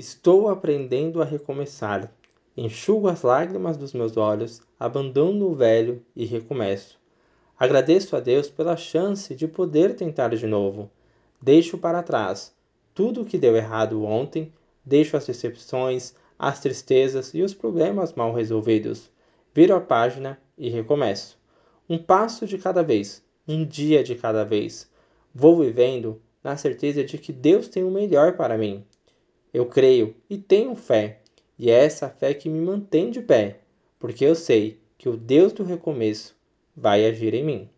Estou aprendendo a recomeçar. Enxugo as lágrimas dos meus olhos, abandono o velho e recomeço. Agradeço a Deus pela chance de poder tentar de novo. Deixo para trás tudo o que deu errado ontem, deixo as decepções, as tristezas e os problemas mal resolvidos. Viro a página e recomeço. Um passo de cada vez, um dia de cada vez. Vou vivendo na certeza de que Deus tem o melhor para mim. Eu creio e tenho fé, e é essa fé que me mantém de pé, porque eu sei que o Deus do recomeço vai agir em mim.